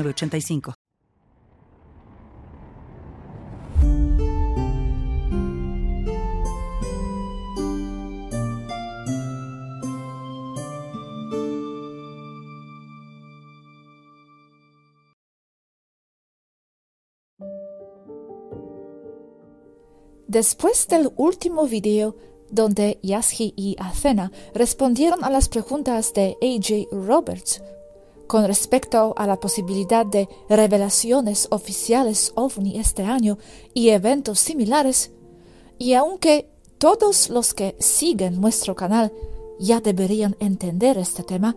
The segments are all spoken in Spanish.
85 Después del último video, donde Yasji y Athena respondieron a las preguntas de AJ Roberts con respecto a la posibilidad de revelaciones oficiales ovni este año y eventos similares, y aunque todos los que siguen nuestro canal ya deberían entender este tema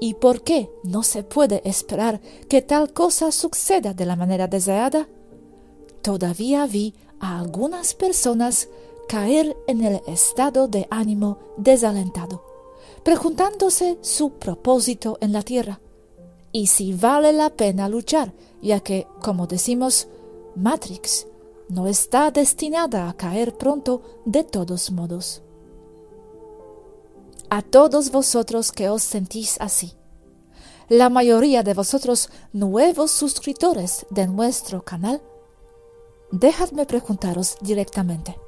y por qué no se puede esperar que tal cosa suceda de la manera deseada, todavía vi a algunas personas caer en el estado de ánimo desalentado, preguntándose su propósito en la tierra y si vale la pena luchar, ya que, como decimos, Matrix no está destinada a caer pronto de todos modos. A todos vosotros que os sentís así, la mayoría de vosotros nuevos suscriptores de nuestro canal, dejadme preguntaros directamente.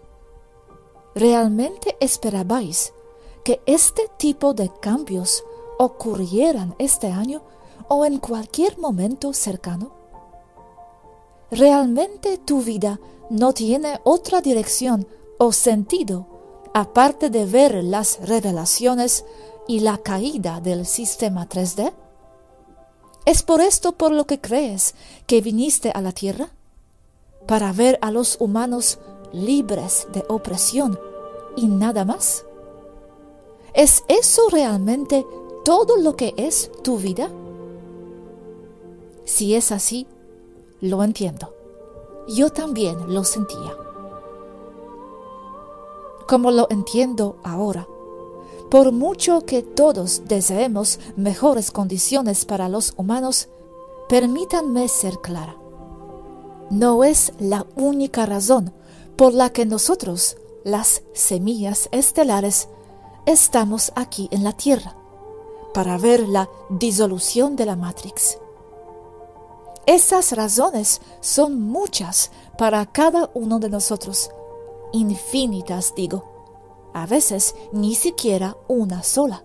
¿Realmente esperabais que este tipo de cambios ocurrieran este año o en cualquier momento cercano? ¿Realmente tu vida no tiene otra dirección o sentido aparte de ver las revelaciones y la caída del sistema 3D? ¿Es por esto por lo que crees que viniste a la Tierra? ¿Para ver a los humanos libres de opresión y nada más? ¿Es eso realmente todo lo que es tu vida? Si es así, lo entiendo. Yo también lo sentía. Como lo entiendo ahora, por mucho que todos deseemos mejores condiciones para los humanos, permítanme ser clara. No es la única razón por la que nosotros, las semillas estelares, estamos aquí en la Tierra, para ver la disolución de la Matrix. Esas razones son muchas para cada uno de nosotros, infinitas digo, a veces ni siquiera una sola.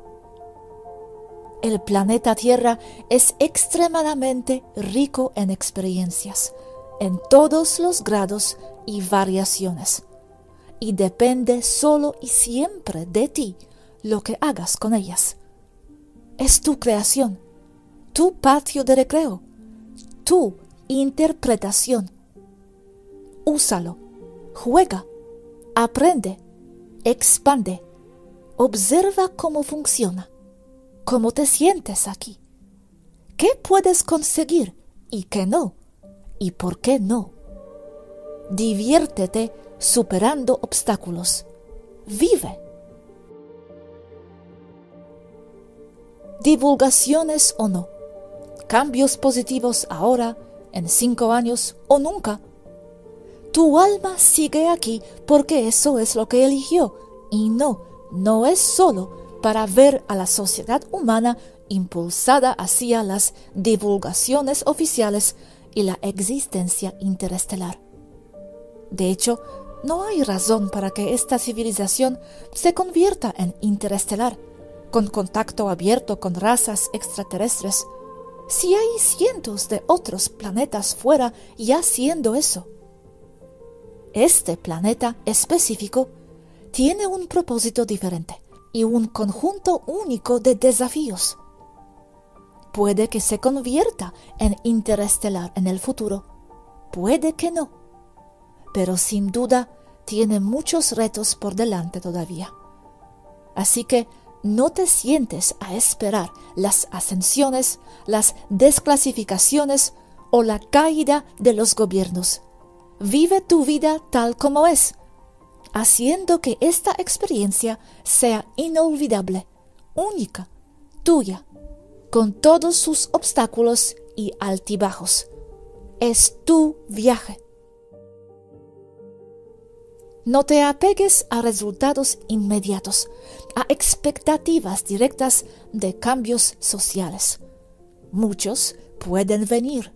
El planeta Tierra es extremadamente rico en experiencias, en todos los grados y variaciones, y depende solo y siempre de ti lo que hagas con ellas. Es tu creación, tu patio de recreo, tu interpretación. Úsalo, juega, aprende, expande, observa cómo funciona, cómo te sientes aquí, qué puedes conseguir y qué no, y por qué no. Diviértete superando obstáculos. Vive. Divulgaciones o no cambios positivos ahora, en cinco años o nunca. Tu alma sigue aquí porque eso es lo que eligió y no, no es solo para ver a la sociedad humana impulsada hacia las divulgaciones oficiales y la existencia interestelar. De hecho, no hay razón para que esta civilización se convierta en interestelar, con contacto abierto con razas extraterrestres, si hay cientos de otros planetas fuera ya haciendo eso? Este planeta específico tiene un propósito diferente y un conjunto único de desafíos. Puede que se convierta en interestelar en el futuro, puede que no, pero sin duda tiene muchos retos por delante todavía. Así que no te sientes a esperar las ascensiones, las desclasificaciones o la caída de los gobiernos. Vive tu vida tal como es, haciendo que esta experiencia sea inolvidable, única, tuya, con todos sus obstáculos y altibajos. Es tu viaje. No te apegues a resultados inmediatos, a expectativas directas de cambios sociales. Muchos pueden venir,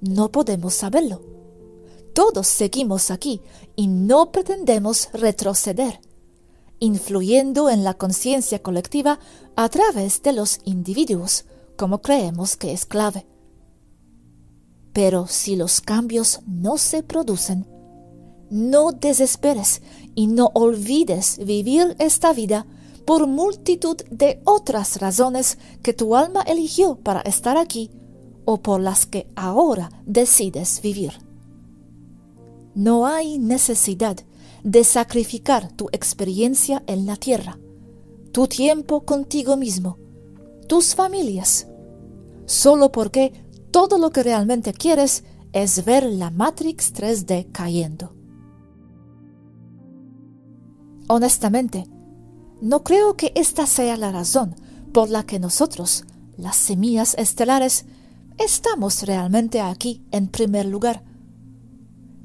no podemos saberlo. Todos seguimos aquí y no pretendemos retroceder, influyendo en la conciencia colectiva a través de los individuos, como creemos que es clave. Pero si los cambios no se producen, no desesperes y no olvides vivir esta vida por multitud de otras razones que tu alma eligió para estar aquí o por las que ahora decides vivir. No hay necesidad de sacrificar tu experiencia en la tierra, tu tiempo contigo mismo, tus familias, solo porque todo lo que realmente quieres es ver la Matrix 3D cayendo. Honestamente, no creo que esta sea la razón por la que nosotros, las semillas estelares, estamos realmente aquí en primer lugar.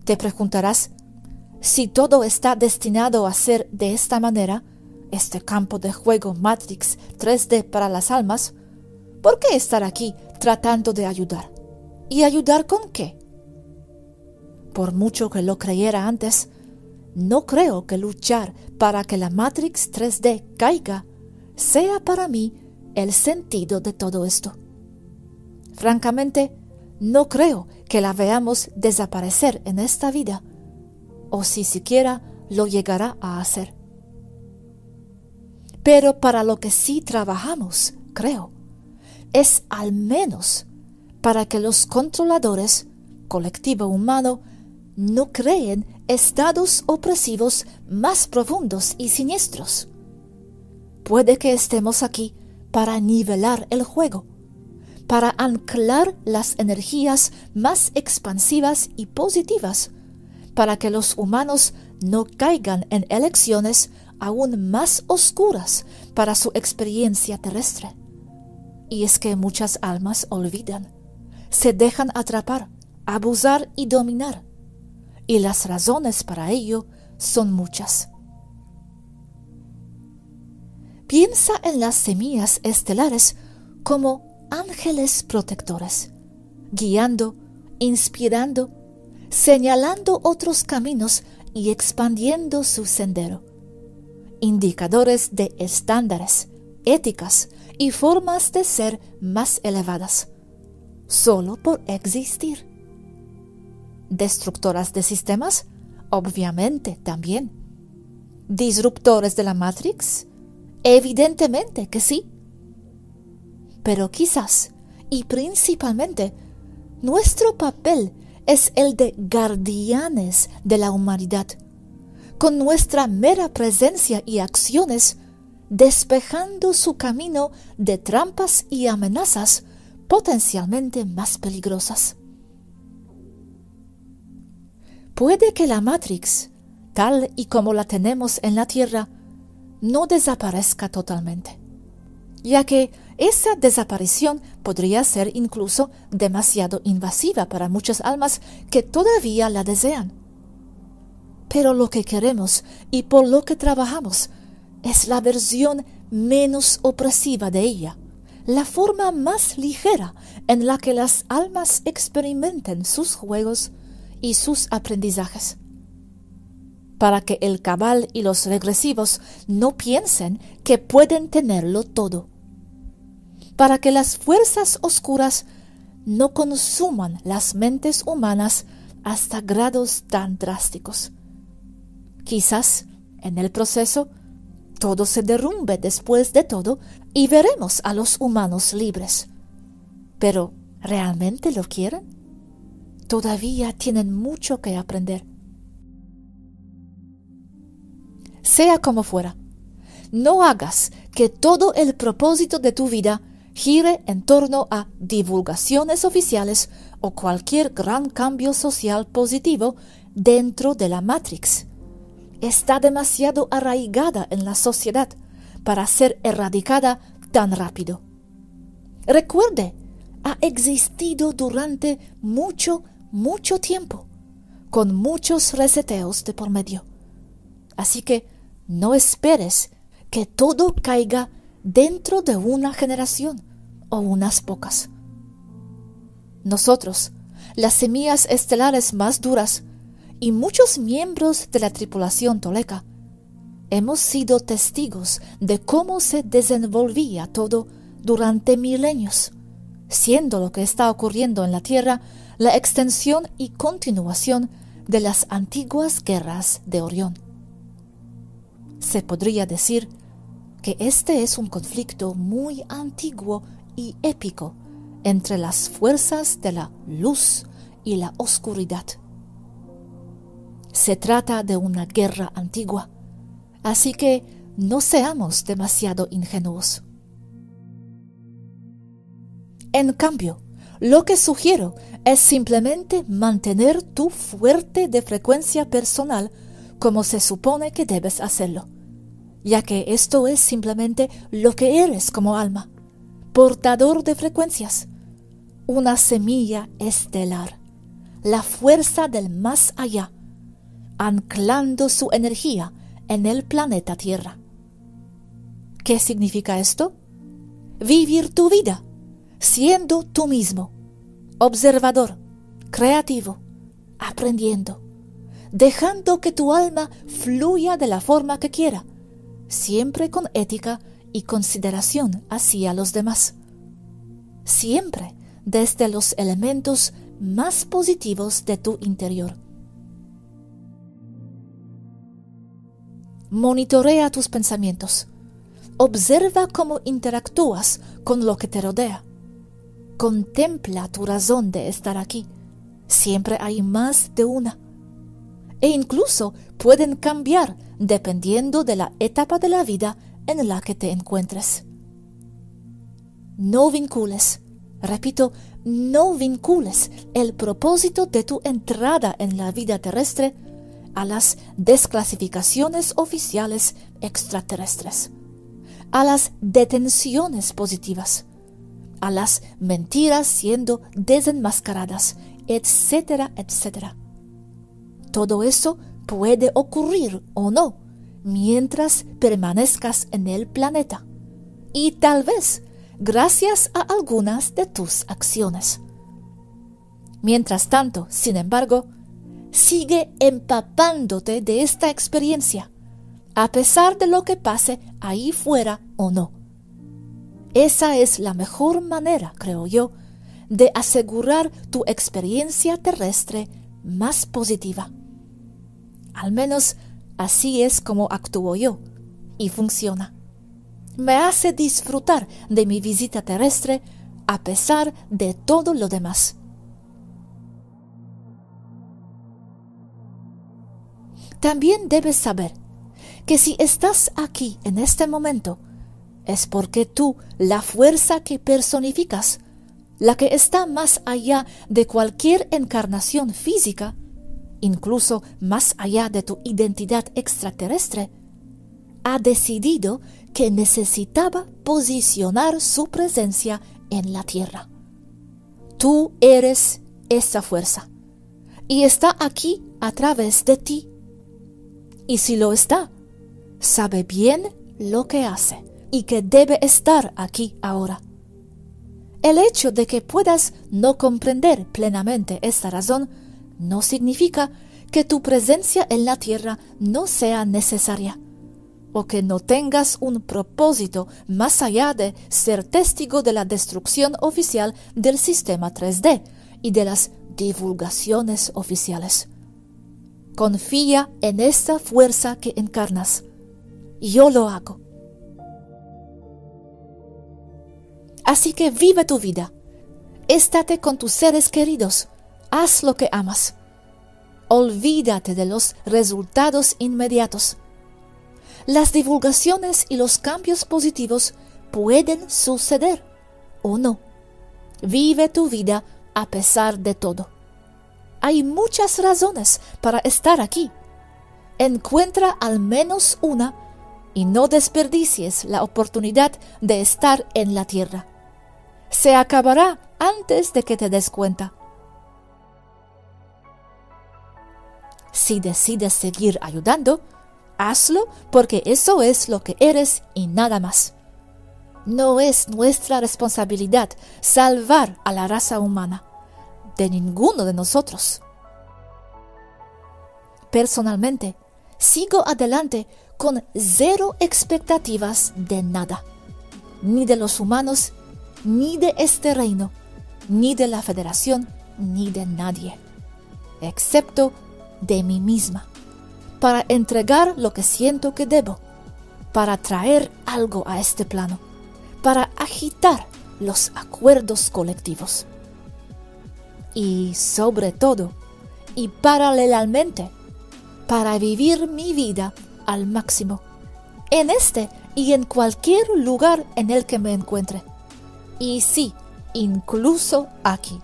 Te preguntarás, si todo está destinado a ser de esta manera, este campo de juego Matrix 3D para las almas, ¿por qué estar aquí tratando de ayudar? ¿Y ayudar con qué? Por mucho que lo creyera antes, no creo que luchar para que la Matrix 3D caiga sea para mí el sentido de todo esto. Francamente, no creo que la veamos desaparecer en esta vida, o si siquiera lo llegará a hacer. Pero para lo que sí trabajamos, creo, es al menos para que los controladores, colectivo humano, no creen estados opresivos más profundos y siniestros. Puede que estemos aquí para nivelar el juego, para anclar las energías más expansivas y positivas, para que los humanos no caigan en elecciones aún más oscuras para su experiencia terrestre. Y es que muchas almas olvidan, se dejan atrapar, abusar y dominar y las razones para ello son muchas. Piensa en las semillas estelares como ángeles protectores, guiando, inspirando, señalando otros caminos y expandiendo su sendero. Indicadores de estándares, éticas y formas de ser más elevadas, solo por existir destructoras de sistemas? Obviamente también. ¿Disruptores de la Matrix? Evidentemente que sí. Pero quizás, y principalmente, nuestro papel es el de guardianes de la humanidad, con nuestra mera presencia y acciones, despejando su camino de trampas y amenazas potencialmente más peligrosas. Puede que la Matrix, tal y como la tenemos en la Tierra, no desaparezca totalmente, ya que esa desaparición podría ser incluso demasiado invasiva para muchas almas que todavía la desean. Pero lo que queremos y por lo que trabajamos es la versión menos opresiva de ella, la forma más ligera en la que las almas experimenten sus juegos y sus aprendizajes. Para que el cabal y los regresivos no piensen que pueden tenerlo todo. Para que las fuerzas oscuras no consuman las mentes humanas hasta grados tan drásticos. Quizás en el proceso todo se derrumbe después de todo y veremos a los humanos libres. Pero, ¿realmente lo quieren? Todavía tienen mucho que aprender. Sea como fuera, no hagas que todo el propósito de tu vida gire en torno a divulgaciones oficiales o cualquier gran cambio social positivo dentro de la Matrix. Está demasiado arraigada en la sociedad para ser erradicada tan rápido. Recuerde, ha existido durante mucho, mucho tiempo, con muchos reseteos de por medio. Así que no esperes que todo caiga dentro de una generación o unas pocas. Nosotros, las semillas estelares más duras y muchos miembros de la tripulación toleca, hemos sido testigos de cómo se desenvolvía todo durante milenios, siendo lo que está ocurriendo en la Tierra la extensión y continuación de las antiguas guerras de Orión. Se podría decir que este es un conflicto muy antiguo y épico entre las fuerzas de la luz y la oscuridad. Se trata de una guerra antigua, así que no seamos demasiado ingenuos. En cambio, lo que sugiero es simplemente mantener tu fuerte de frecuencia personal como se supone que debes hacerlo, ya que esto es simplemente lo que eres como alma, portador de frecuencias, una semilla estelar, la fuerza del más allá, anclando su energía en el planeta Tierra. ¿Qué significa esto? Vivir tu vida siendo tú mismo, observador, creativo, aprendiendo, dejando que tu alma fluya de la forma que quiera, siempre con ética y consideración hacia los demás. Siempre desde los elementos más positivos de tu interior. Monitorea tus pensamientos. Observa cómo interactúas con lo que te rodea. Contempla tu razón de estar aquí. Siempre hay más de una. E incluso pueden cambiar dependiendo de la etapa de la vida en la que te encuentres. No vincules, repito, no vincules el propósito de tu entrada en la vida terrestre a las desclasificaciones oficiales extraterrestres, a las detenciones positivas, a las mentiras siendo desenmascaradas, etcétera, etcétera. Todo eso puede ocurrir o no mientras permanezcas en el planeta y tal vez gracias a algunas de tus acciones. Mientras tanto, sin embargo, sigue empapándote de esta experiencia, a pesar de lo que pase ahí fuera o no. Esa es la mejor manera, creo yo, de asegurar tu experiencia terrestre más positiva. Al menos así es como actúo yo, y funciona. Me hace disfrutar de mi visita terrestre a pesar de todo lo demás. También debes saber que si estás aquí en este momento, es porque tú, la fuerza que personificas, la que está más allá de cualquier encarnación física, incluso más allá de tu identidad extraterrestre, ha decidido que necesitaba posicionar su presencia en la Tierra. Tú eres esa fuerza y está aquí a través de ti y si lo está, sabe bien lo que hace y que debe estar aquí ahora. El hecho de que puedas no comprender plenamente esta razón no significa que tu presencia en la tierra no sea necesaria o que no tengas un propósito más allá de ser testigo de la destrucción oficial del sistema 3D y de las divulgaciones oficiales. Confía en esta fuerza que encarnas. Yo lo hago. Así que vive tu vida. Estate con tus seres queridos. Haz lo que amas. Olvídate de los resultados inmediatos. las divulgaciones y los cambios positivos pueden suceder o no. Vive tu vida a pesar de todo. Hay muchas razones para estar aquí. Encuentra al menos una y no desperdicies la oportunidad de estar en la tierra. Se acabará antes de que te des cuenta. Si decides seguir ayudando, hazlo porque eso es lo que eres y nada más. No es nuestra responsabilidad salvar a la raza humana, de ninguno de nosotros. Personalmente, sigo adelante con cero expectativas de nada, ni de los humanos, ni de este reino, ni de la federación, ni de nadie, excepto de mí misma, para entregar lo que siento que debo, para traer algo a este plano para agitar los acuerdos colectivos. Y sobre todo, y paralelamente, para vivir mi vida al máximo, en este y en cualquier lugar en el que me encuentre. Y sí, incluso aquí,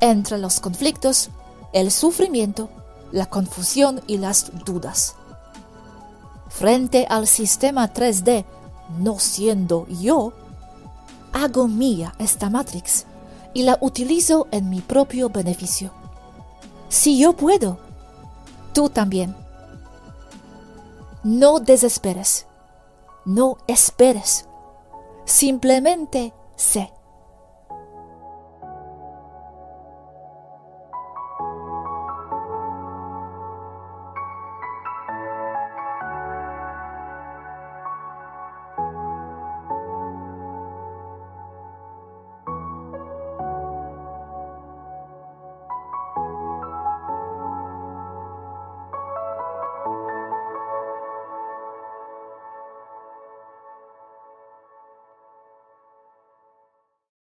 entre los conflictos, el sufrimiento, la confusión y las dudas. Frente al sistema 3D no siendo yo, hago mía esta Matrix y la utilizo en mi propio beneficio. Si yo puedo, tú también. No desesperes, no esperes, simplemente set.